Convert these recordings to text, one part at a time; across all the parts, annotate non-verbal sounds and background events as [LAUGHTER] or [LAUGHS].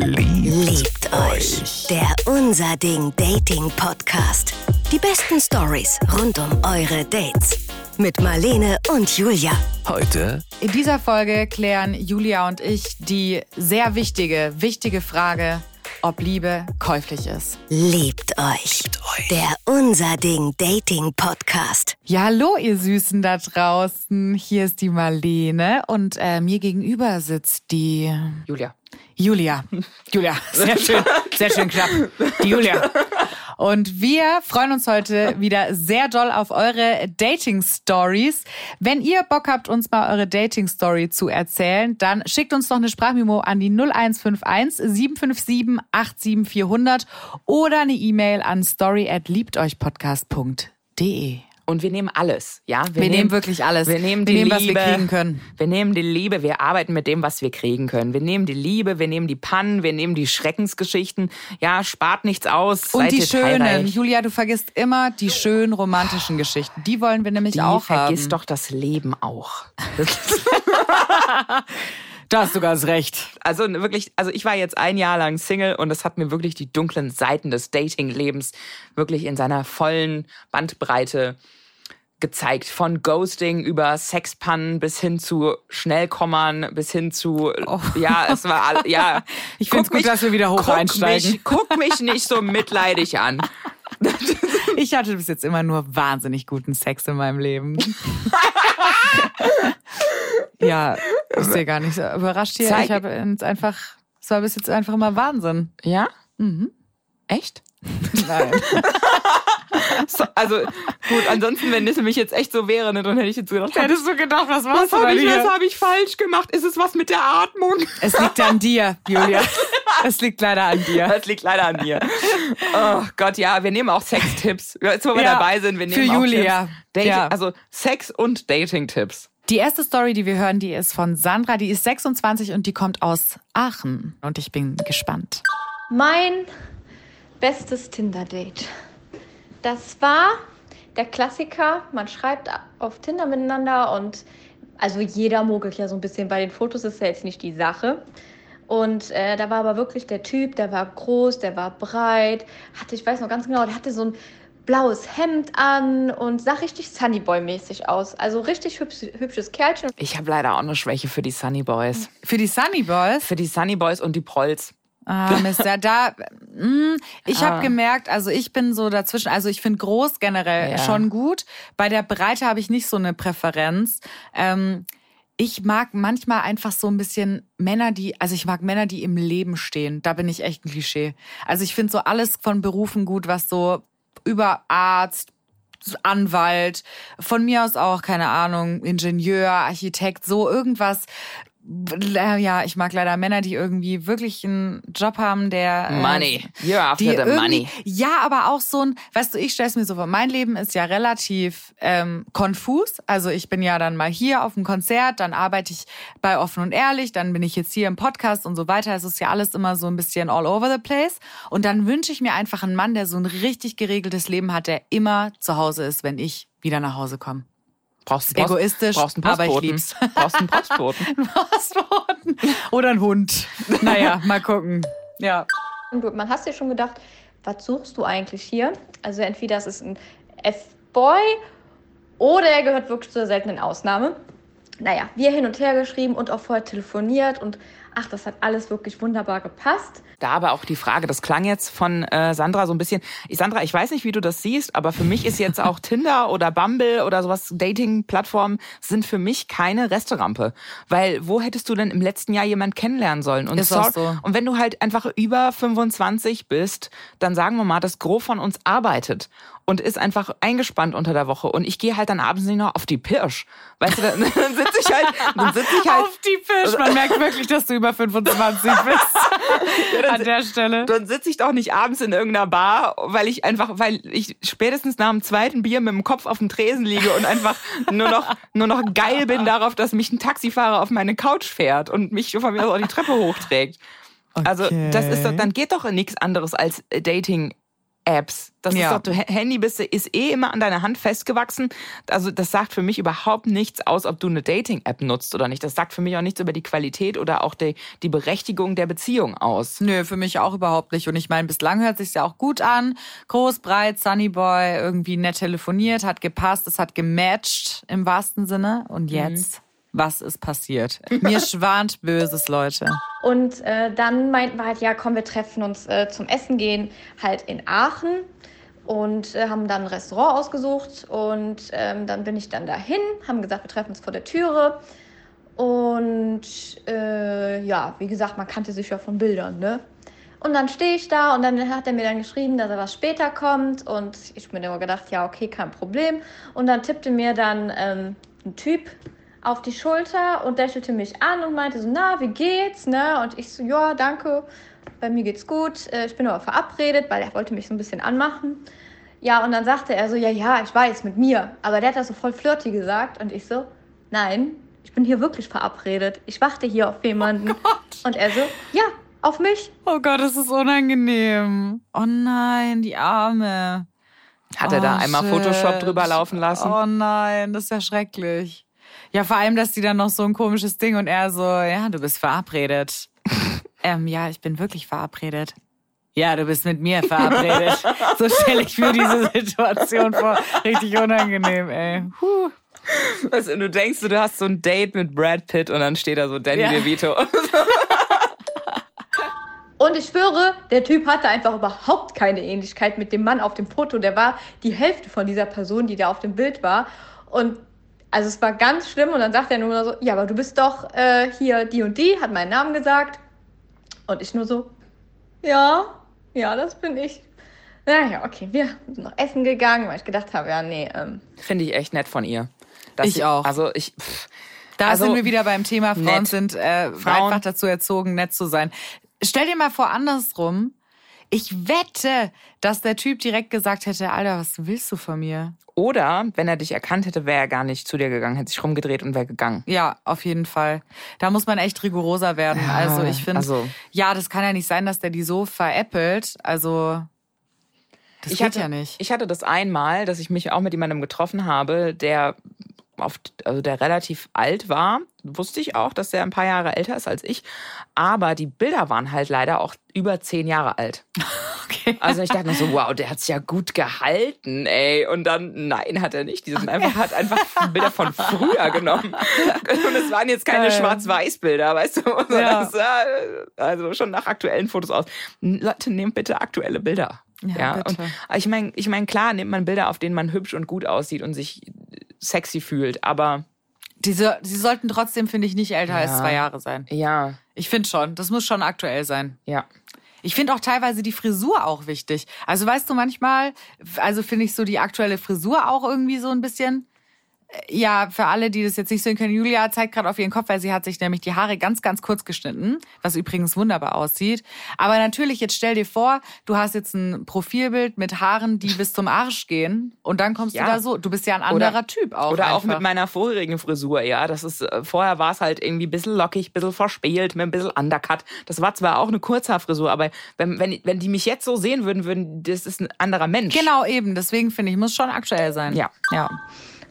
Liebt euch. Der Unser Ding Dating Podcast. Die besten Stories rund um eure Dates. Mit Marlene und Julia. Heute In dieser Folge klären Julia und ich die sehr wichtige, wichtige Frage, ob Liebe käuflich ist. Liebt euch. Der Unser Ding Dating Podcast. Ja, hallo ihr Süßen da draußen. Hier ist die Marlene und äh, mir gegenüber sitzt die Julia. Julia. Julia, sehr [LAUGHS] schön, sehr schön knapp. Die Julia. Und wir freuen uns heute wieder sehr doll auf eure Dating-Stories. Wenn ihr Bock habt, uns mal eure Dating-Story zu erzählen, dann schickt uns noch eine Sprachmemo an die 0151 757 87400 oder eine E-Mail an story at liebteuchpodcast.de. Und wir nehmen alles, ja? Wir nehmen wirklich alles. Wir nehmen die Wir nehmen, was Liebe. wir kriegen können. Wir nehmen die Liebe, wir arbeiten mit dem, was wir kriegen können. Wir nehmen die Liebe, wir nehmen die Pannen, wir nehmen die Schreckensgeschichten. Ja, spart nichts aus. Und die schönen. Julia, du vergisst immer die schönen romantischen Geschichten. Die wollen wir nämlich Die auch vergisst haben. doch das Leben auch. [LAUGHS] Da hast du ganz recht. Also wirklich, also ich war jetzt ein Jahr lang Single und es hat mir wirklich die dunklen Seiten des Dating-Lebens wirklich in seiner vollen Bandbreite gezeigt. Von Ghosting über Sexpannen bis hin zu Schnellkommern, bis hin zu, ja, es war, all, ja. Oh. [LAUGHS] Ich find's gut, dass wir wieder hoch guck einsteigen. Mich, guck mich nicht so mitleidig an. [LAUGHS] Ich hatte bis jetzt immer nur wahnsinnig guten Sex in meinem Leben. [LAUGHS] ja, ist dir gar nicht so überrascht hier. Zeig- Ich habe jetzt einfach, es war bis jetzt einfach immer Wahnsinn. Ja? Mhm. Echt? Nein. So, also gut, ansonsten, wenn es nämlich jetzt echt so wäre, ne, dann hätte ich jetzt gedacht, Hättest du gedacht, was was machst du habe denn ich, hier? was hab ich falsch gemacht? Ist es was mit der Atmung? Es liegt an dir, Julia. Es liegt leider an dir. Das liegt leider an mir. Oh Gott, ja, wir nehmen auch Sextipps. Jetzt, wo wir Ja, dabei sind, wir nehmen für auch Julia. Tipps. Dating, Ja. Also Sex und Dating-Tipps. Die erste Story, die wir hören, die ist von Sandra. Die ist 26 und die kommt aus Aachen. Und ich bin gespannt. Mein bestes Tinder-Date. Das war der Klassiker. Man schreibt auf Tinder miteinander und also jeder mogelt ja so ein bisschen bei den Fotos, ist ja jetzt nicht die Sache. Und äh, da war aber wirklich der Typ, der war groß, der war breit, hatte, ich weiß noch ganz genau, der hatte so ein blaues Hemd an und sah richtig Sunnyboy-mäßig aus. Also richtig hübsch, hübsches Kerlchen. Ich habe leider auch eine Schwäche für die Sunny Boys. Für die Sunny Boys. Für die Sunny Boys und die Prolls. Ah, Mist, ja, da, mh, ich Ah. habe gemerkt, also ich bin so dazwischen, also ich finde groß generell Ja. schon gut. Bei der Breite habe ich nicht so eine Präferenz. Ähm, ich mag manchmal einfach so ein bisschen Männer, die, also ich mag Männer, die im Leben stehen. Da bin ich echt ein Klischee. Also ich finde so alles von Berufen gut, was so über Arzt, Anwalt, von mir aus auch, keine Ahnung, Ingenieur, Architekt, so irgendwas. Äh, Ja, ich mag leider Männer, die irgendwie wirklich einen Job haben, der. äh, Money. You're after the money. Ja, aber auch so ein, weißt du, ich stelle es mir so vor, mein Leben ist ja relativ ähm, konfus. Also ich bin ja dann mal hier auf dem Konzert, dann arbeite ich bei Offen und Ehrlich, dann bin ich jetzt hier im Podcast und so weiter. Es ist ja alles immer so ein bisschen all over the place. Und dann wünsche ich mir einfach einen Mann, der so ein richtig geregeltes Leben hat, der immer zu Hause ist, wenn ich wieder nach Hause komme. Brauchst einen Egoistisch, brauchst einen aber ich Postboten. lieb's. [LAUGHS] Brauchst einen Postboten. [LAUGHS] Postboten. Oder ein Hund. Naja, mal gucken. Ja. Man hast dir schon gedacht, was suchst du eigentlich hier? Also entweder es ist ein F-Boy oder er gehört wirklich zur seltenen Ausnahme. Naja, wir hin und her geschrieben und auch vorher telefoniert und ach, das hat alles wirklich wunderbar gepasst. Da aber auch die Frage, das klang jetzt von äh, Sandra so ein bisschen. Ich, Sandra, ich weiß nicht, wie du das siehst, aber für mich ist jetzt auch [LAUGHS] Tinder oder Bumble oder sowas, Dating-Plattformen sind für mich keine Resterampe. Weil wo hättest du denn im letzten Jahr jemand kennenlernen sollen? Und, Ist sorry- so. und wenn du halt einfach über 25 bist, dann sagen wir mal, das Gros von uns arbeitet und ist einfach eingespannt unter der Woche. Und ich gehe halt dann abends nicht noch auf die Pirsch. Weißt du, dann, [LAUGHS] sitze ich halt, dann sitze ich halt Auf die Fisch. Man merkt wirklich, dass du über 25 bist. [LAUGHS] An der Stelle. dann sitze ich doch nicht abends in irgendeiner Bar, weil ich einfach, weil ich spätestens nach dem zweiten Bier mit dem Kopf auf dem Tresen liege und einfach nur noch, nur noch geil bin darauf, dass mich ein Taxifahrer auf meine Couch fährt und mich von mir aus auch die Treppe hochträgt. Also das ist doch, dann geht doch nichts anderes als Dating Apps. Das Ja. ist doch, du Handy bist, ist eh immer an deiner Hand festgewachsen. Also das sagt für mich überhaupt nichts aus, ob du eine Dating-App nutzt oder nicht. Das sagt für mich auch nichts über die Qualität oder auch die, die Berechtigung der Beziehung aus. Nö, für mich auch überhaupt nicht. Und ich meine, bislang hört sich's ja auch gut an. Groß, breit, Sunny Boy, irgendwie nett telefoniert, hat gepasst, es hat gematcht im wahrsten Sinne. Und jetzt, was ist passiert? [LAUGHS] Mir schwant Böses, Leute. Und äh, dann meinten wir halt, ja, komm, wir treffen uns äh, zum Essen gehen, halt in Aachen. Und äh, haben dann ein Restaurant ausgesucht. Und ähm, dann bin ich dann dahin, haben gesagt, wir treffen uns vor der Türe. Und äh, ja, wie gesagt, man kannte sich ja von Bildern, ne? Und dann stehe ich da und dann hat er mir dann geschrieben, dass er was später kommt. Und ich mir immer gedacht, ja, okay, kein Problem. Und dann tippte mir dann ähm, ein Typ auf die Schulter und lächelte mich an und meinte so, na, wie geht's, ne? Und ich so, ja, danke, bei mir geht's gut. Äh, Ich bin aber verabredet, weil er wollte mich so ein bisschen anmachen. Ja, und dann sagte er so, ja, ja, ich weiß, mit mir. Aber der hat das so voll flirty gesagt. Und ich so, nein, ich bin hier wirklich verabredet. Ich warte hier auf jemanden. und er so, ja, auf mich. Oh Gott, es ist unangenehm. Oh nein, die Arme. Hat er da Oh, einmal shit. Photoshop drüber laufen lassen? Oh nein, das ist ja schrecklich. Ja, vor allem, dass die dann noch so ein komisches Ding und er so, ja, du bist verabredet. [LAUGHS] ähm, ja, ich bin wirklich verabredet. Ja, du bist mit mir verabredet. [LAUGHS] so stelle ich mir diese Situation vor. Richtig unangenehm, ey. Puh. Also, du denkst, du hast so ein Date mit Brad Pitt und dann steht da so Danny Ja. DeVito. [LAUGHS] Und ich schwöre, der Typ hatte einfach überhaupt keine Ähnlichkeit mit dem Mann auf dem Foto. Der war die Hälfte von dieser Person, die da auf dem Bild war. Und also es war ganz schlimm. Und dann sagt er nur so, ja, aber du bist doch äh, hier die und die, hat meinen Namen gesagt. Und ich nur so, ja, ja, das bin ich. Naja, okay, wir sind noch essen gegangen, weil ich gedacht habe, ja, nee, ähm, Finde ich echt nett von ihr. Dass Ich sie- auch. Also ich. Pff, Da Also, sind wir wieder beim Thema, Frauen nett. sind äh, Frauen- einfach dazu erzogen, nett zu sein. Stell dir mal vor, andersrum. Ich wette, dass der Typ direkt gesagt hätte, Alter, was willst du von mir? Oder wenn er dich erkannt hätte, wäre er gar nicht zu dir gegangen, hätte sich rumgedreht und wäre gegangen. Ja, auf jeden Fall. Da muss man echt rigoroser werden. Ja, also ich finde, also- ja, das kann ja nicht sein, dass der die so veräppelt. Also das ich geht hatte, ja nicht. Ich hatte das einmal, dass ich mich auch mit jemandem getroffen habe, der auf, also der relativ alt war. Wusste ich auch, dass der ein paar Jahre älter ist als ich. Aber die Bilder waren halt leider auch über zehn Jahre alt. [LAUGHS] Okay. Also ich dachte mir so, wow, der hat's ja gut gehalten, ey. Und dann, nein, hat er nicht. Die sind einfach, hat einfach Bilder von früher [LAUGHS] genommen. Und es waren jetzt keine. Schwarz-Weiß-Bilder, weißt du? Sondern Ja. es sah, also schon nach aktuellen Fotos aus. Leute, nehmt bitte aktuelle Bilder. Ja, bitte. Und ich meine, ich mein, klar nimmt man Bilder, auf denen man hübsch und gut aussieht und sich sexy fühlt, aber Diese, sie sollten trotzdem, finde ich, nicht älter als Ja. zwei Jahre sein. ja, Ich finde schon, das muss schon aktuell sein. ja. Ich finde auch teilweise die Frisur auch wichtig. Also weißt du, manchmal, also finde ich so die aktuelle Frisur auch irgendwie so ein bisschen. Ja, für alle, die das jetzt nicht sehen können, Julia zeigt gerade auf ihren Kopf, weil sie hat sich nämlich die Haare ganz, ganz kurz geschnitten, was übrigens wunderbar aussieht. Aber natürlich, jetzt stell dir vor, du hast jetzt ein Profilbild mit Haaren, die bis zum Arsch gehen und dann kommst Ja. du da so. Du bist ja ein anderer Typ auch. Oder auch einfach. mit meiner vorigen Frisur, ja. Das ist, äh, vorher war es halt irgendwie ein bisschen lockig, ein bisschen verspielt, mit ein bisschen Undercut. Das war zwar auch eine Kurzhaarfrisur, aber wenn, wenn, wenn die mich jetzt so sehen würden, würden, das ist ein anderer Mensch. Genau, eben. Deswegen finde ich, muss schon aktuell sein. Ja. Ja.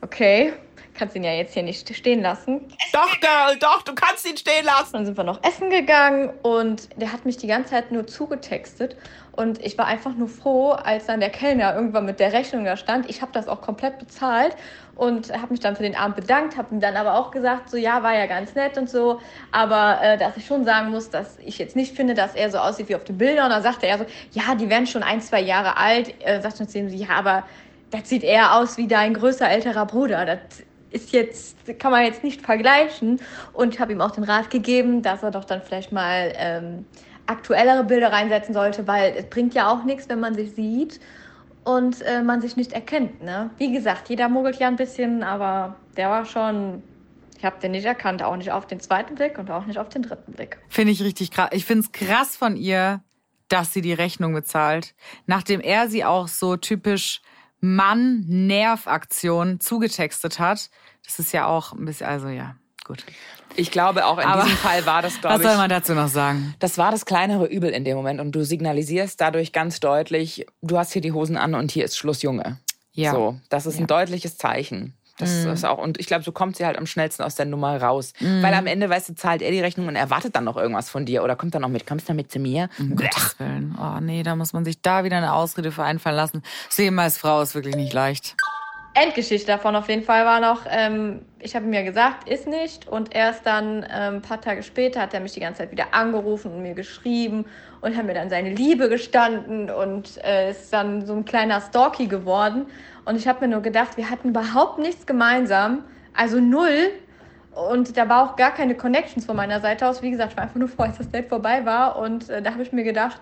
Okay, kannst ihn ja jetzt hier nicht stehen lassen. Doch, Girl, doch, du kannst ihn stehen lassen. Dann sind wir noch essen gegangen und der hat mich die ganze Zeit nur zugetextet. Und ich war einfach nur froh, als dann der Kellner irgendwann mit der Rechnung da stand. Ich habe das auch komplett bezahlt und habe mich dann für den Abend bedankt, habe ihm dann aber auch gesagt, so ja, war ja ganz nett und so. Aber äh, dass ich schon sagen muss, dass ich jetzt nicht finde, dass er so aussieht wie auf den Bildern. Und dann sagte er so, ja, die werden schon ein, zwei Jahre alt. Äh, sagt uns dem so, ja, aber das sieht eher aus wie dein größer älterer Bruder. Das ist jetzt, kann man jetzt nicht vergleichen. Und ich habe ihm auch den Rat gegeben, dass er doch dann vielleicht mal ähm, aktuellere Bilder reinsetzen sollte, weil es bringt ja auch nichts, wenn man sich sieht und äh, man sich nicht erkennt. Ne? Wie gesagt, jeder mogelt ja ein bisschen, aber der war schon, ich habe den nicht erkannt, auch nicht auf den zweiten Blick und auch nicht auf den dritten Blick. Finde ich richtig krass. Ich finde es krass von dass sie die Rechnung bezahlt. Nachdem er sie auch so typisch Mann-Nerv-Aktion zugetextet hat. Das ist ja auch ein bisschen, also ja, gut. Ich glaube, auch in Aber diesem Fall war das, glaube Was ich. soll man dazu noch sagen? Das war das kleinere Übel in dem Moment und du signalisierst dadurch ganz deutlich, du hast hier die Hosen an und hier ist Schluss, Junge. Ja. So, das ist ein deutliches Zeichen. Das ist auch, und ich glaube, so kommt sie halt am schnellsten aus der Nummer raus. Weil am Ende, weißt du, zahlt er die Rechnung und erwartet dann noch irgendwas von dir oder kommt dann noch mit, kommst du mit zu mir? Um Gottes Willen. Oh nee, da muss man sich da wieder eine Ausrede für einfallen lassen. Das Leben als Frau ist wirklich nicht leicht. Endgeschichte davon auf jeden Fall war noch, ähm, ich habe ja gesagt, ist nicht. Und erst dann ähm, ein paar Tage später hat er mich die ganze Zeit wieder angerufen und mir geschrieben und hat mir dann seine Liebe gestanden und äh, ist dann so ein kleiner Stalky geworden. Und ich habe mir nur gedacht, wir hatten überhaupt nichts gemeinsam, also null. Und da war auch gar keine Connections von meiner Seite aus. Wie gesagt, ich war einfach nur froh, [LAUGHS] als das Date vorbei war. Und äh, da habe ich mir gedacht,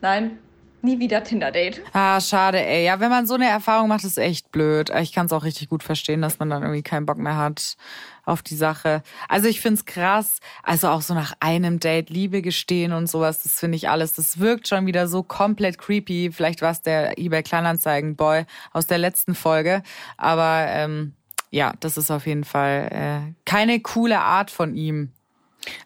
nein, nie wieder Tinder-Date. Ah, schade, ey. Ja, wenn man so eine Erfahrung macht, ist echt blöd. Ich kann es auch richtig gut verstehen, dass man dann irgendwie keinen Bock mehr hat auf die Sache. Also ich find's krass. Also auch so nach einem Date Liebe gestehen und sowas, das finde ich alles. Das wirkt schon wieder so komplett creepy. Vielleicht war es der eBay Kleinanzeigen Boy aus der letzten Folge. Aber ähm, ja, das ist auf jeden Fall äh, keine coole Art von ihm.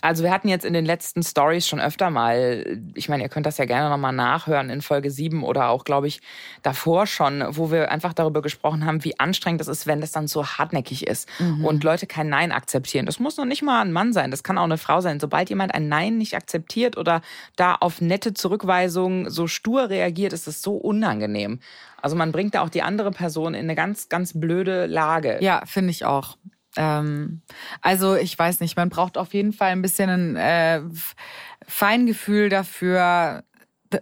Also wir hatten jetzt in den letzten Stories schon öfter mal, ich meine, ihr könnt das ja gerne nochmal nachhören in Folge 7 oder auch, glaube ich, davor schon, wo wir einfach darüber gesprochen haben, wie anstrengend es ist, wenn das dann so hartnäckig ist und Leute kein Nein akzeptieren. Das muss noch nicht mal ein Mann sein, das kann auch eine Frau sein. Sobald jemand ein Nein nicht akzeptiert oder da auf nette Zurückweisungen so stur reagiert, ist es so unangenehm. Also man bringt da auch die andere Person in eine ganz, ganz blöde Lage. Ja, finde ich auch. Ähm, also ich weiß nicht, man braucht auf jeden Fall ein bisschen ein äh, Feingefühl dafür,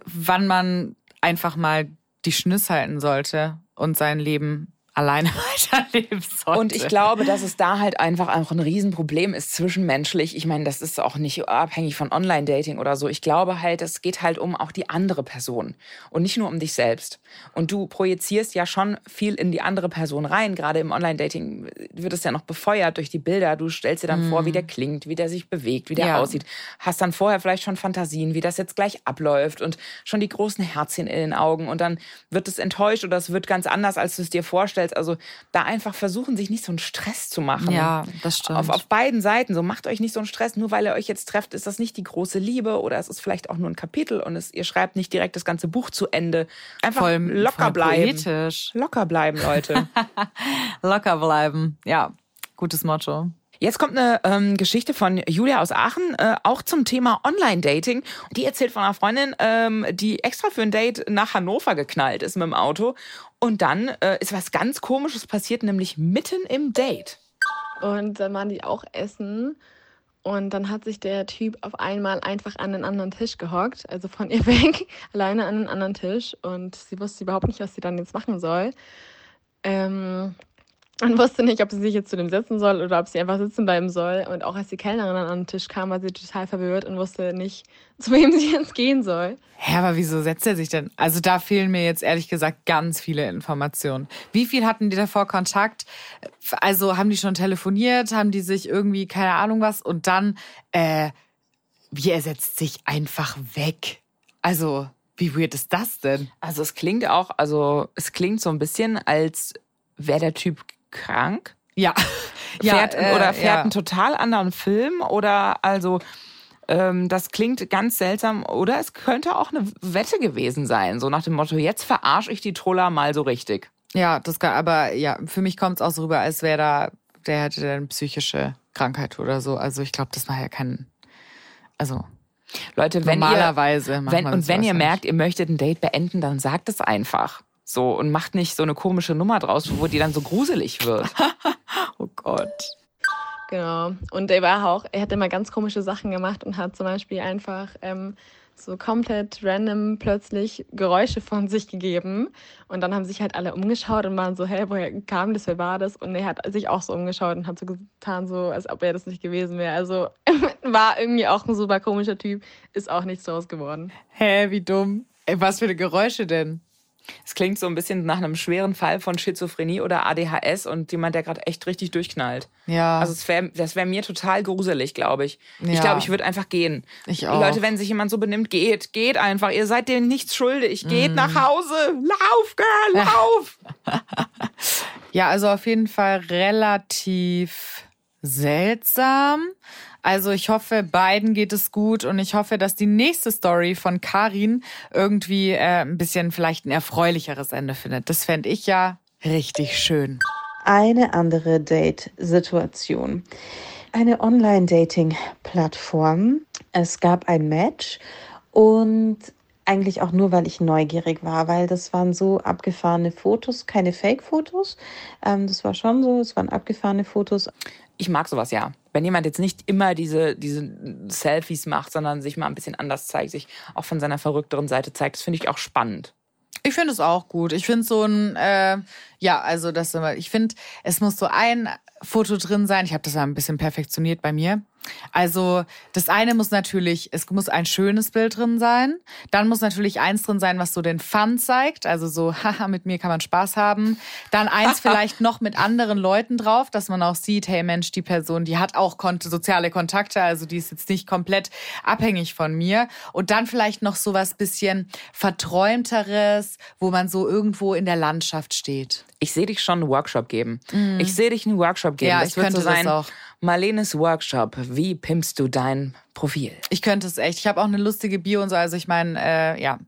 wann man einfach mal die Schnüss halten sollte und sein Leben alleine [LAUGHS] weiterleben sollte. Und ich glaube, dass es da halt einfach auch ein Riesenproblem ist zwischenmenschlich. Ich meine, das ist auch nicht abhängig von Online-Dating oder so. Ich glaube halt, es geht halt um auch die andere Person und nicht nur um dich selbst. Und du projizierst ja schon viel in die andere Person rein. Gerade im Online-Dating wird es ja noch befeuert durch die Bilder. Du stellst dir dann vor, wie der klingt, wie der sich bewegt, wie der Ja. aussieht. Hast dann vorher vielleicht schon Fantasien, wie das jetzt gleich abläuft und schon die großen Herzchen in den Augen. Und dann wird es enttäuscht oder es wird ganz anders, als du es dir vorstellst. Also da einfach versuchen, sich nicht so einen Stress zu machen. Ja, das stimmt. Auf, auf beiden Seiten. So macht euch nicht so einen Stress. Nur weil ihr euch jetzt trefft, ist das nicht die große Liebe oder es ist vielleicht auch nur ein Kapitel und es, ihr schreibt nicht direkt das ganze Buch zu Ende. Einfach voll, locker voll bleiben. Poetisch. Locker bleiben, Leute. [LAUGHS] Locker bleiben. Ja, gutes Motto. Jetzt kommt eine ähm, Geschichte von Julia aus Aachen, äh, auch zum Thema Online-Dating. Die erzählt von einer Freundin, ähm, die extra für ein Date nach Hannover geknallt ist mit dem Auto. Und dann äh, ist was ganz Komisches passiert, nämlich mitten im Date. Und dann waren die auch essen. Und dann hat sich der Typ auf einmal einfach an einen anderen Tisch gehockt, also von ihr [LAUGHS] weg, alleine an einen anderen Tisch. Und sie wusste überhaupt nicht, was sie dann jetzt machen soll. Ähm, und wusste nicht, ob sie sich jetzt zu dem setzen soll oder ob sie einfach sitzen bleiben soll. Und auch als die Kellnerin dann an den Tisch kam, war sie total verwirrt und wusste nicht, [LAUGHS] zu wem sie jetzt gehen soll. Hä, aber wieso setzt er sich denn? Also da fehlen mir jetzt ehrlich gesagt ganz viele Informationen. Wie viel hatten die davor Kontakt? Also haben die schon telefoniert? Haben die sich irgendwie, keine Ahnung was? Und dann, äh, wie er setzt sich einfach weg. Also, wie weird ist das denn? Also es klingt auch, also es klingt so ein bisschen, als wäre der Typ krank. Ja. [LAUGHS] Fährt, äh, oder fährt ja. einen total anderen Film oder also ähm, das klingt ganz seltsam oder es könnte auch eine Wette gewesen sein, so nach dem Motto, jetzt verarsche ich die Troller mal so richtig. Ja, das kann, aber ja, für mich kommt es auch so rüber, als wäre da, der hätte eine psychische Krankheit oder so. Also ich glaube, das war ja kein, also Leute, wenn normalerweise ihr, wenn, und wenn ihr ja merkt, ihr möchtet ein Date beenden, dann sagt es einfach. So und macht nicht so eine komische Nummer draus, wo die dann so gruselig wird. [LAUGHS] Oh Gott. Genau. Und er war auch, er hat immer ganz komische Sachen gemacht und hat zum Beispiel einfach ähm, so komplett random plötzlich Geräusche von sich gegeben. Und dann haben sich halt alle umgeschaut und waren so, hey, woher kam das, wer war das? Und er hat sich auch so umgeschaut und hat so getan, so, als ob er das nicht gewesen wäre. Also [LAUGHS] war irgendwie auch ein super komischer Typ, ist auch nichts draus geworden. Hä, wie dumm. Ey, was für eine Geräusche denn? Es klingt so ein bisschen nach einem schweren Fall von Schizophrenie oder ADHS und jemand, der gerade echt richtig durchknallt. Ja. Also wär, das wäre mir total gruselig, glaube ich. Ich Ja. glaube, ich würde einfach gehen. Ich auch. Leute, wenn sich jemand so benimmt, geht, geht einfach. Ihr seid denen nichts schuldig. Mhm. Geht nach Hause. Lauf, Girl, lauf. [LAUGHS] Ja, also auf jeden Fall relativ seltsam. Also ich hoffe, beiden geht es gut und ich hoffe, dass die nächste Story von Karin irgendwie äh, ein bisschen vielleicht ein erfreulicheres Ende findet. Das fände ich ja richtig schön. Eine andere Date-Situation. Eine Online-Dating-Plattform. Es gab ein Match und eigentlich auch nur, weil ich neugierig war, weil das waren so abgefahrene Fotos, keine Fake-Fotos. Ähm, das war schon so, es waren abgefahrene Fotos. Ich mag sowas ja. Wenn jemand jetzt nicht immer diese, diese Selfies macht, sondern sich mal ein bisschen anders zeigt, sich auch von seiner verrückteren Seite zeigt, das finde ich auch spannend. Ich finde es auch gut. Ich finde so ein, äh, ja, also das, ich finde, es muss so ein Foto drin sein. Ich habe das ja ein bisschen perfektioniert bei mir. Also das eine muss natürlich, es muss ein schönes Bild drin sein. Dann muss natürlich eins drin sein, was so den Fun zeigt. Also so, [LAUGHS] haha, mit mir kann man Spaß haben. Dann eins [LAUGHS] vielleicht noch mit anderen Leuten drauf, dass man auch sieht, hey Mensch, die Person, die hat auch soziale Kontakte, also die ist jetzt nicht komplett abhängig von mir. Und dann vielleicht noch so was bisschen verträumteres, wo man so irgendwo in der Landschaft steht. Ich sehe dich schon einen Workshop geben. Mm. Ich sehe dich einen Workshop geben. Ja, das ich könnte so sein. Das auch. Marlenes Workshop. Wie pimpst du dein Profil? Ich könnte es echt. Ich habe auch eine lustige Bio und so. Also ich meine, äh, ja.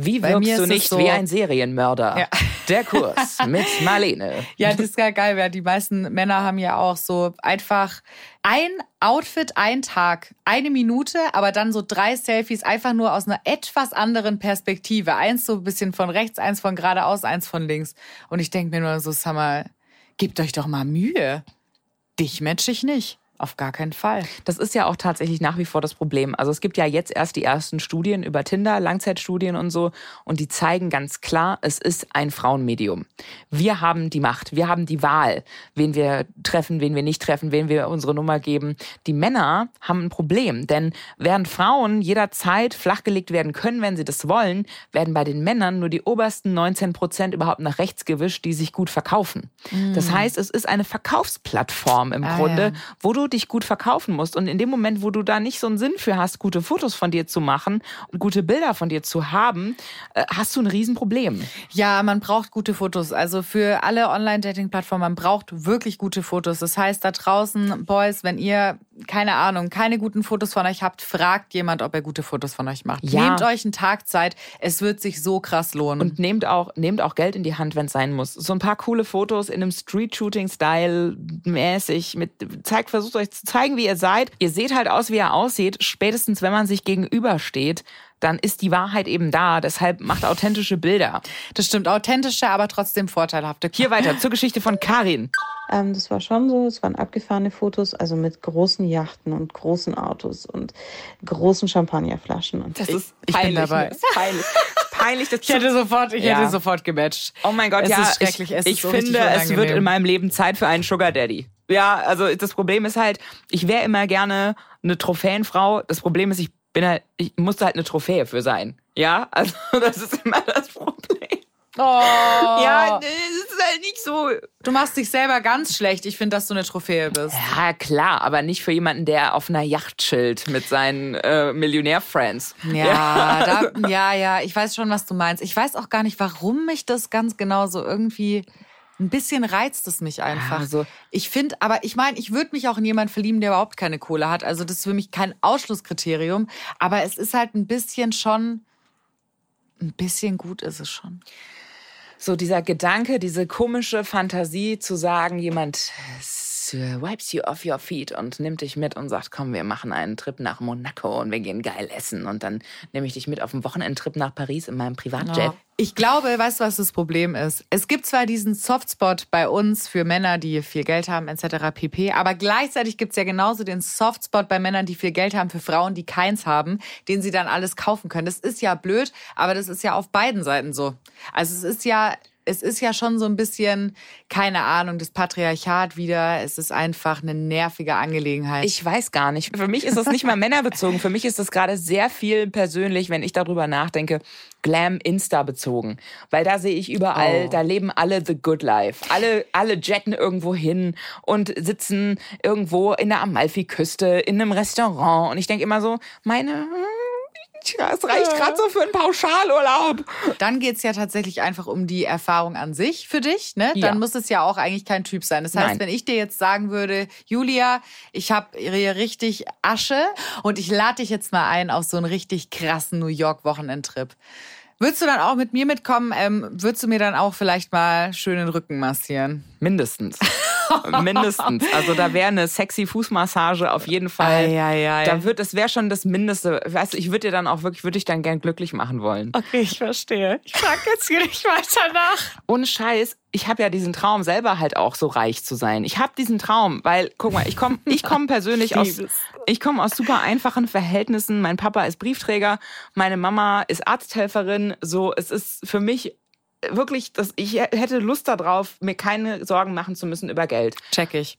Wie wirkst du nicht so wie ein Serienmörder? Ja. Der Kurs [LAUGHS] mit Marlene. Ja, das ist ja geil, weil die meisten Männer haben ja auch so einfach ein Outfit, ein Tag, eine Minute, aber dann so drei Selfies einfach nur aus einer etwas anderen Perspektive. Eins so ein bisschen von rechts, eins von geradeaus, eins von links. Und ich denke mir nur so, sag mal, gebt euch doch mal Mühe. Dich match ich nicht. Auf gar keinen Fall. Das ist ja auch tatsächlich nach wie vor das Problem. Also es gibt ja jetzt erst die ersten Studien über Tinder, Langzeitstudien und so, und die zeigen ganz klar, es ist ein Frauenmedium. Wir haben die Macht, wir haben die Wahl, wen wir treffen, wen wir nicht treffen, wen wir unsere Nummer geben. Die Männer haben ein Problem, denn während Frauen jederzeit flachgelegt werden können, wenn sie das wollen, werden bei den Männern nur die obersten 19 Prozent überhaupt nach rechts gewischt, die sich gut verkaufen. Mm. Das heißt, es ist eine Verkaufsplattform im ah, Grunde, ja. wo du dich gut verkaufen musst. Und in dem Moment, wo du da nicht so einen Sinn für hast, gute Fotos von dir zu machen und gute Bilder von dir zu haben, äh, hast du ein Riesenproblem. Ja, man braucht gute Fotos. Also für alle Online-Dating-Plattformen, man braucht wirklich gute Fotos. Das heißt, da draußen, Boys, wenn ihr, keine Ahnung, keine guten Fotos von euch habt, fragt jemand, ob er gute Fotos von euch macht. Ja. Nehmt euch einen Tag Zeit. Es wird sich so krass lohnen. Und nehmt auch, nehmt auch Geld in die Hand, wenn es sein muss. So ein paar coole Fotos in einem Street-Shooting-Style mäßig mit, zeigt, versucht euch zu zeigen, wie ihr seid. Ihr seht halt aus, wie ihr aussieht. Spätestens, wenn man sich gegenübersteht, dann ist die Wahrheit eben da. Deshalb macht authentische Bilder. Das stimmt, authentische, aber trotzdem vorteilhafte. Hier weiter zur Geschichte von Karin. Ähm, das war schon so, es waren abgefahrene Fotos, also mit großen Yachten und großen Autos und großen Champagnerflaschen. Und das ist ich, peinlich, bin dabei. Das ist peinlich. [LAUGHS] peinlich ich hätte sofort, ich ja. hätte sofort gematcht. Oh mein Gott, es ja, ist schrecklich. Es ich, ich so finde, es wird in meinem Leben Zeit für einen Sugar Daddy. Ja, also das Problem ist halt, ich wäre immer gerne eine Trophäenfrau. Das Problem ist, ich bin halt, ich musste halt eine Trophäe für sein. Ja, [LAUGHS] also das ist immer das Problem. Oh. Ja, es ist halt nicht so. Du machst dich selber ganz schlecht. Ich finde, dass du eine Trophäe bist. Ja, klar, aber nicht für jemanden, der auf einer Yacht chillt mit seinen äh, Millionär-Friends. Ja, ja. Da, [LAUGHS] ja, ja, ich weiß schon, was du meinst. Ich weiß auch gar nicht, warum mich das ganz genau so irgendwie ein bisschen reizt es mich einfach. Also, ich finde, aber ich meine, ich würde mich auch in jemanden verlieben, der überhaupt keine Kohle hat. Also das ist für mich kein Ausschlusskriterium. Aber es ist halt ein bisschen schon, ein bisschen gut ist es schon. So dieser Gedanke, diese komische Fantasie zu sagen, jemand wipes you off your feet und nimmt dich mit und sagt, komm, wir machen einen Trip nach Monaco und wir gehen geil essen und dann nehme ich dich mit auf einen Wochenendtrip nach Paris in meinem Privatjet. Ja. Ich glaube, weißt du, was das Problem ist? Es gibt zwar diesen Softspot bei uns für Männer, die viel Geld haben, etc. pp. Aber gleichzeitig gibt es ja genauso den Softspot bei Männern, die viel Geld haben, für Frauen, die keins haben, den sie dann alles kaufen können. Das ist ja blöd, aber das ist ja auf beiden Seiten so. Also es ist ja es ist ja schon so ein bisschen, keine Ahnung, das Patriarchat wieder. Es ist einfach eine nervige Angelegenheit. Ich weiß gar nicht. Für mich ist das nicht mal [LAUGHS] männerbezogen. Für mich ist das gerade sehr viel persönlich, wenn ich darüber nachdenke, Glam-Insta bezogen. Weil da sehe ich überall, oh. da leben alle the good life. Alle, alle jetten irgendwo hin und sitzen irgendwo in der Amalfi-Küste in einem Restaurant. Und ich denke immer so, meine, hm, Es reicht gerade so für einen Pauschalurlaub. Dann geht's ja tatsächlich einfach um die Erfahrung an sich für dich. Ne? Dann Ja. muss es ja auch eigentlich kein Typ sein. Das heißt, Nein. wenn ich dir jetzt sagen würde, Julia, ich habe hier richtig Asche und ich lade dich jetzt mal ein auf so einen richtig krassen New York-Wochenendtrip. Würdest du dann auch mit mir mitkommen? Ähm, würdest du mir dann auch vielleicht mal schön den Rücken massieren? Mindestens. [LAUGHS] [LAUGHS] Mindestens. Also da wäre eine sexy Fußmassage auf jeden Fall. Ei, ei, ei. Da wird, wäre schon das Mindeste. Weißt du, ich würde dir dann auch wirklich, würde ich dann gern glücklich machen wollen. Okay, ich verstehe. Ich frage jetzt hier nicht weiter nach. Ohne Scheiß, ich habe ja diesen Traum selber halt auch so reich zu sein. Ich habe diesen Traum, weil guck mal, ich komme ich komm persönlich aus ich komme aus super einfachen Verhältnissen. Mein Papa ist Briefträger, meine Mama ist Arzthelferin, so es ist für mich wirklich, dass ich hätte Lust darauf, mir keine Sorgen machen zu müssen über Geld. Check ich.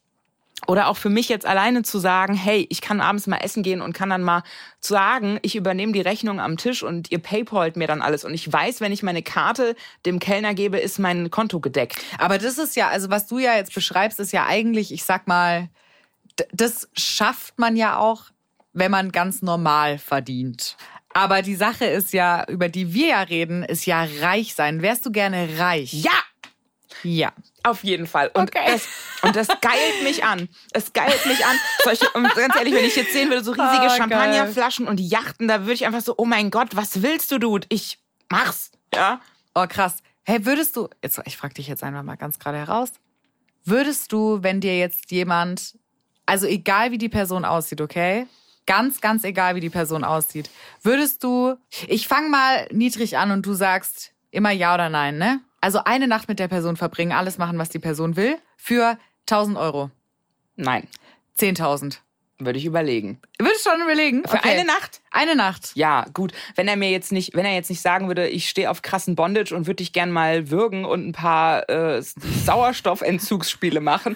Oder auch für mich jetzt alleine zu sagen, hey, ich kann abends mal essen gehen und kann dann mal sagen, ich übernehme die Rechnung am Tisch und ihr paypalt mir dann alles. Und ich weiß, wenn ich meine Karte dem Kellner gebe, ist mein Konto gedeckt. Aber das ist ja, also was du ja jetzt beschreibst, ist ja eigentlich, ich sag mal, das schafft man ja auch, wenn man ganz normal verdient. Aber die Sache ist ja, über die wir ja reden, ist ja reich sein. Wärst du gerne reich? Ja, Ja. auf jeden Fall. Und, Okay. das, und das geilt mich an. Es geilt mich an. Solche, und ganz ehrlich, wenn ich jetzt sehen würde, so riesige geil. Champagnerflaschen und Yachten, da würde ich einfach so, oh mein Gott, was willst du, Dude? Ich mach's. Ja. Oh, krass. Hey, würdest du, jetzt, ich frage dich jetzt einfach mal ganz gerade heraus, würdest du, wenn dir jetzt jemand, also egal wie die Person aussieht, okay? Ganz, ganz egal wie die Person aussieht, würdest du, ich fange mal niedrig an und du sagst immer ja oder nein, ne? Also eine Nacht mit der Person verbringen, alles machen, was die Person will, für 1000 Euro. Nein, 10.000. würde ich überlegen. Würdest du schon überlegen? Für eine Nacht? Eine Nacht. Ja, gut. Wenn er mir jetzt nicht, wenn er jetzt nicht sagen würde, ich stehe auf krassen Bondage und würde dich gern mal würgen und ein paar äh, Sauerstoffentzugsspiele machen,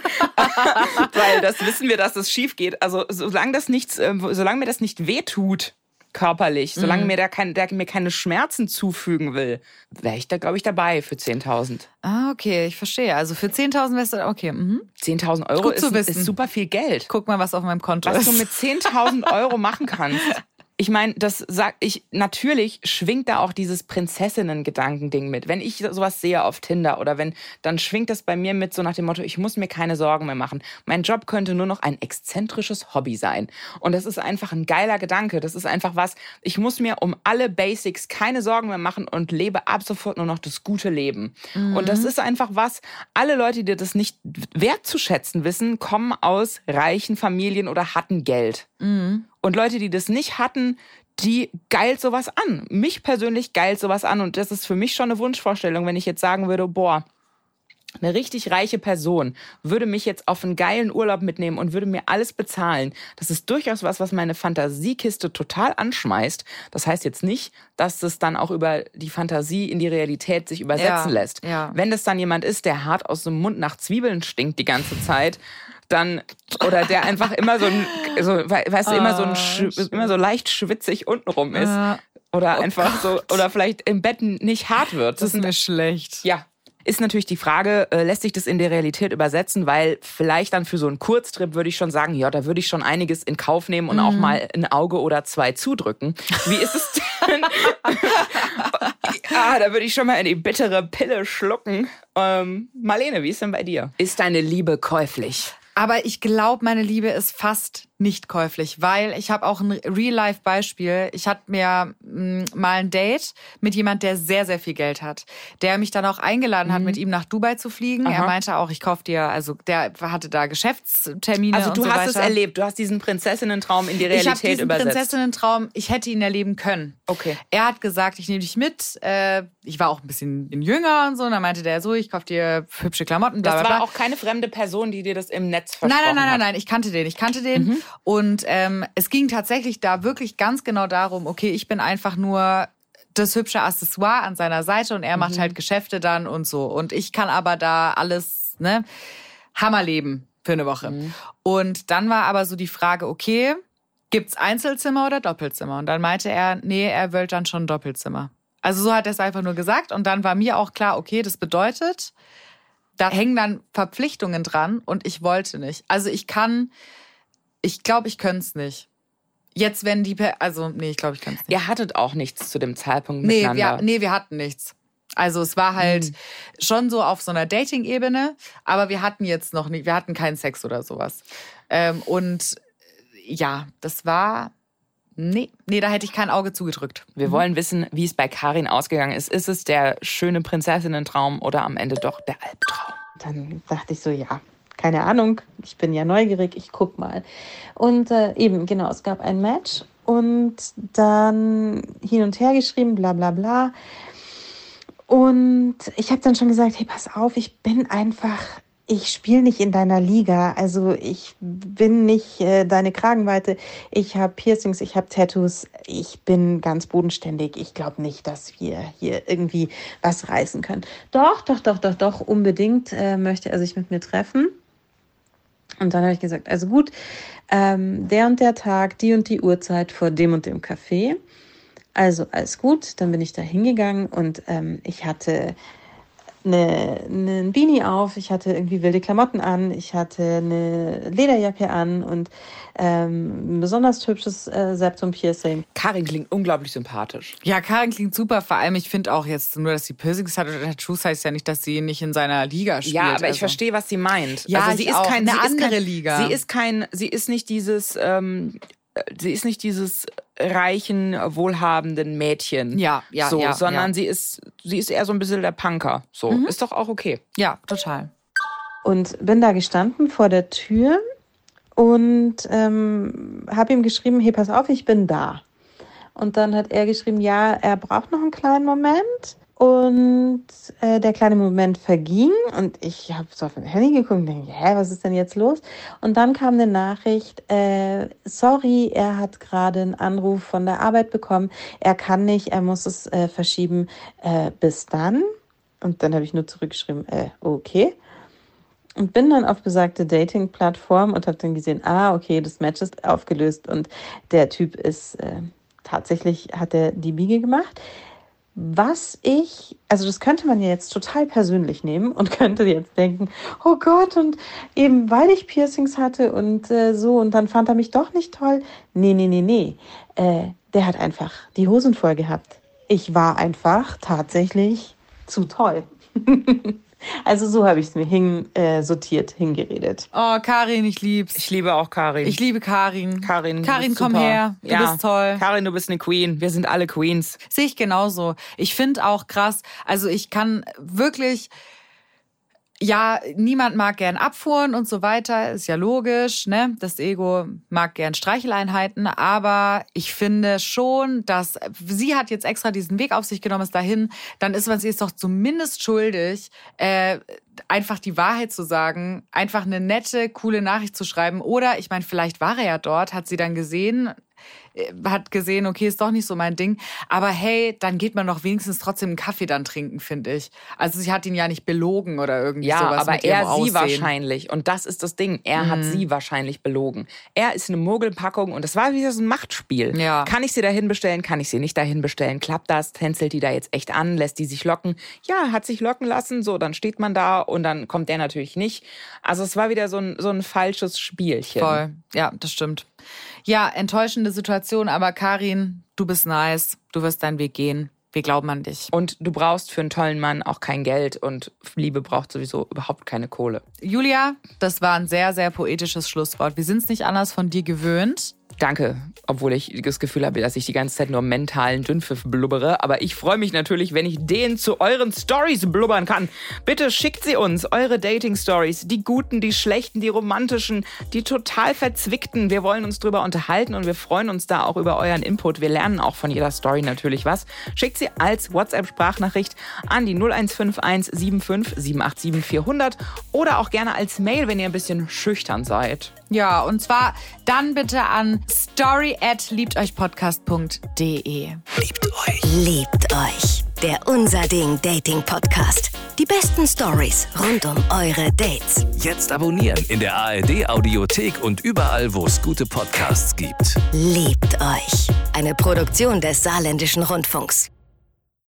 [LAUGHS] weil das wissen wir, dass das schief geht. Also solange das nichts, äh, solange mir das nicht wehtut körperlich, solange mir da kein, der mir keine Schmerzen zufügen will, wäre ich da glaube ich dabei für 10.000. Ah, okay, ich verstehe. Also für 10.000 wärst du, okay, mhm. 10.000 Euro ist, ist super viel Geld. Guck mal, was auf meinem Konto was ist. du mit 10.000 Euro machen kannst. [LAUGHS] Ich meine, das sag ich, natürlich schwingt da auch dieses Prinzessinnen-Gedankending mit. Wenn ich sowas sehe auf Tinder oder wenn, dann schwingt das bei mir mit so nach dem Motto, ich muss mir keine Sorgen mehr machen. Mein Job könnte nur noch ein exzentrisches Hobby sein. Und das ist einfach ein geiler Gedanke. Das ist einfach was, ich muss mir um alle Basics keine Sorgen mehr machen und lebe ab sofort nur noch das gute Leben. Und das ist einfach was, alle Leute, die das nicht wertzuschätzen wissen, kommen aus reichen Familien oder hatten Geld. Und Leute, die das nicht hatten, die geilt sowas an. Mich persönlich geilt sowas an. Und das ist für mich schon eine Wunschvorstellung, wenn ich jetzt sagen würde, boah, eine richtig reiche Person würde mich jetzt auf einen geilen Urlaub mitnehmen und würde mir alles bezahlen. Das ist durchaus was, was meine Fantasiekiste total anschmeißt. Das heißt jetzt nicht, dass es dann auch über die Fantasie in die Realität sich übersetzen Ja, lässt. ja. Wenn das dann jemand ist, der hart aus dem Mund nach Zwiebeln stinkt die ganze Zeit, dann oder der [LAUGHS] einfach immer so ein, so, we- weißt du, immer so ein, sch- immer so leicht schwitzig untenrum ist. Ah, Oder einfach so, oder vielleicht im Bett nicht hart wird. das ist mir schlecht. Ja. Ist natürlich die Frage, äh, lässt sich das in die Realität übersetzen? Weil vielleicht dann für so einen Kurztrip würde ich schon sagen, ja, da würde ich schon einiges in Kauf nehmen und auch mal ein Auge oder zwei zudrücken. Wie ist es denn? ah, da würde ich schon mal in die bittere Pille schlucken. Ähm, Marlene, wie ist denn bei dir? Ist deine Liebe käuflich? Aber ich glaube, meine Liebe ist fast nicht käuflich, weil ich habe auch ein Real-Life-Beispiel. Ich hatte mir mh, mal ein Date mit jemand, der sehr, sehr viel Geld hat, der mich dann auch eingeladen hat, mit ihm nach Dubai zu fliegen. Er Aha. meinte auch, ich kauf dir, also der hatte da Geschäftstermine Also du so hast weiter. es erlebt, du hast diesen Prinzessinnentraum in die Ich habe Realität diesen übersetzt. Prinzessinnentraum, ich hätte ihn erleben können. Okay. Er hat gesagt, ich nehme dich mit. Äh, ich war auch ein bisschen jünger und so. Und dann meinte der so, ich kauf dir hübsche Klamotten. Bla, Das bla, war bla. auch keine fremde Person, die dir das im Netz Nein, versprochen nein, nein, nein, hat. nein, ich kannte den, ich kannte den. Mhm. Und ähm, es ging tatsächlich da wirklich ganz genau darum, okay, ich bin einfach nur das hübsche Accessoire an seiner Seite und er Mhm. macht halt Geschäfte dann und so. Und ich kann aber da alles, ne, Hammerleben für eine Woche. Mhm. Und dann war aber so die Frage, okay, gibt's Einzelzimmer oder Doppelzimmer? Und dann meinte er, nee, er will dann schon Doppelzimmer. Also so hat er es einfach nur gesagt. Und dann war mir auch klar, okay, das bedeutet, da hängen dann Verpflichtungen dran und ich wollte nicht. Also ich kann, ich glaube, ich könnte es nicht. Jetzt, wenn die, per also, nee, ich glaube, ich kann es nicht. Ihr hattet auch nichts zu dem Zeitpunkt Nee miteinander. wir, nee, wir hatten nichts. Also es war halt Hm. schon so auf so einer Dating-Ebene, aber wir hatten jetzt noch nicht, wir hatten keinen Sex oder sowas. Ähm, und äh, ja, das war, nee, nee, da hätte ich kein Auge zugedrückt. Wir wollen wissen, wie es bei Karin ausgegangen ist. Ist es der schöne Prinzessinnentraum oder am Ende doch der Albtraum? Dann dachte ich so, ja, keine Ahnung, ich bin ja neugierig, ich guck mal. Und äh, eben, genau, es gab ein Match und dann hin und her geschrieben, bla bla bla. Und ich habe dann schon gesagt, hey, pass auf, ich bin einfach, ich spiele nicht in deiner Liga. Also ich bin nicht äh, deine Kragenweite. Ich habe Piercings, ich habe Tattoos. Ich bin ganz bodenständig. Ich glaube nicht, dass wir hier irgendwie was reißen können. Doch, doch, doch, doch, doch, unbedingt äh, möchte er sich mit mir treffen. Und dann habe ich gesagt, also gut, ähm, der und der Tag, die und die Uhrzeit vor dem und dem Café. Also alles gut, dann bin ich da hingegangen und ähm, ich hatte eine, einen Beanie auf, ich hatte irgendwie wilde Klamotten an, ich hatte eine Lederjacke an und ähm, ein besonders hübsches äh, Septum-Piercing. Karin klingt unglaublich sympathisch. Ja, Karin klingt super. Vor allem, ich finde auch jetzt nur, dass sie Piercings hat oder Tattoos heißt ja nicht, dass sie nicht in seiner Liga spielt. Ja, aber ich also. verstehe, was sie meint. Ja, also sie ich ist auch. kein, Eine sie ist andere kein, Liga. Sie ist kein, sie ist nicht dieses, ähm, äh, sie ist nicht dieses reichen, wohlhabenden Mädchen. Ja, ja, so, ja, sondern ja. sie ist, sie ist eher so ein bisschen der Punker. So, ist doch auch okay. Ja, total. und bin da gestanden vor der Tür und ähm, habe ihm geschrieben, hey, pass auf, ich bin da. Und dann hat er geschrieben, ja, er braucht noch einen kleinen Moment. Und äh, der kleine Moment verging und ich habe so auf mein Handy geguckt und denke, hä, was ist denn jetzt los? Und dann kam eine Nachricht, äh, sorry, er hat gerade einen Anruf von der Arbeit bekommen, er kann nicht, er muss es äh, verschieben, äh, bis dann. Und dann habe ich nur zurückgeschrieben, äh, okay. Und bin dann auf besagte Dating-Plattform und habe dann gesehen, ah, okay, das Match ist aufgelöst und der Typ ist äh, tatsächlich, hat er die Biege gemacht. Was ich, also das könnte man ja jetzt total persönlich nehmen und [LAUGHS] könnte jetzt denken, oh Gott, und eben weil ich Piercings hatte und äh, so und dann fand er mich doch nicht toll. Nee, nee, nee, nee. Äh, der hat einfach die Hosen voll gehabt. Ich war einfach tatsächlich zu toll. [LAUGHS] also so habe ich es mir hin, äh, sortiert hingeredet. Oh, Karin, ich lieb's. Ich liebe auch Karin. Ich liebe Karin. Karin, du Karin, bist komm super. her. Du ja. bist toll. Karin, du bist eine Queen. Wir sind alle Queens. Sehe ich genauso. Ich finde auch krass, also ich kann wirklich, ja, niemand mag gern Abfuhren und so weiter, ist ja logisch, ne? Das Ego mag gern Streicheleinheiten, aber ich finde schon, dass sie hat jetzt extra diesen Weg auf sich genommen, ist dahin, dann ist man sie ist doch zumindest schuldig, äh, einfach die Wahrheit zu sagen, einfach eine nette, coole Nachricht zu schreiben. Oder, ich meine, vielleicht war er ja dort, hat sie dann gesehen, hat gesehen, okay, ist doch nicht so mein Ding. Aber hey, dann geht man doch wenigstens trotzdem einen Kaffee dann trinken, finde ich. Also sie hat ihn ja nicht belogen oder irgendwie Ja, sowas aber er sie Aussehen. wahrscheinlich. Und das ist das Ding. Er hat sie wahrscheinlich belogen. Er ist eine Mogelpackung und das war wieder so ein Machtspiel. Ja. Kann ich sie dahin bestellen? Kann ich sie nicht dahin bestellen? Klappt das? Tänzelt die da jetzt echt an? Lässt die sich locken? Ja, hat sich locken lassen. So, dann steht man da und dann kommt der natürlich nicht. Also es war wieder so ein, so ein falsches Spielchen. Voll. Ja, das stimmt. Ja, enttäuschende Situation, aber Karin, du bist nice. Du wirst deinen Weg gehen. Wir glauben an dich. Und du brauchst für einen tollen Mann auch kein Geld und Liebe braucht sowieso überhaupt keine Kohle. Julia, das war ein sehr, sehr poetisches Schlusswort. Wir sind es nicht anders von dir gewöhnt. Danke, obwohl ich das Gefühl habe, dass ich die ganze Zeit nur mentalen Dünnpfiff blubbere. Aber ich freue mich natürlich, wenn ich den zu euren Stories blubbern kann. Bitte schickt sie uns, eure Dating-Stories. Die guten, die schlechten, die romantischen, die total verzwickten. Wir wollen uns drüber unterhalten und wir freuen uns da auch über euren Input. Wir lernen auch von jeder Story natürlich was. Schickt sie als WhatsApp-Sprachnachricht an die 0151 75 787 400 oder auch gerne als Mail, wenn ihr ein bisschen schüchtern seid. Ja, und zwar dann bitte an story at liebteuchpodcast.de. Liebt euch. Der Unser Ding Dating Podcast. Die besten Stories rund um eure Dates. Jetzt abonnieren in der ARD Audiothek und überall, wo es gute Podcasts gibt. Liebt euch. Eine Produktion des Saarländischen Rundfunks.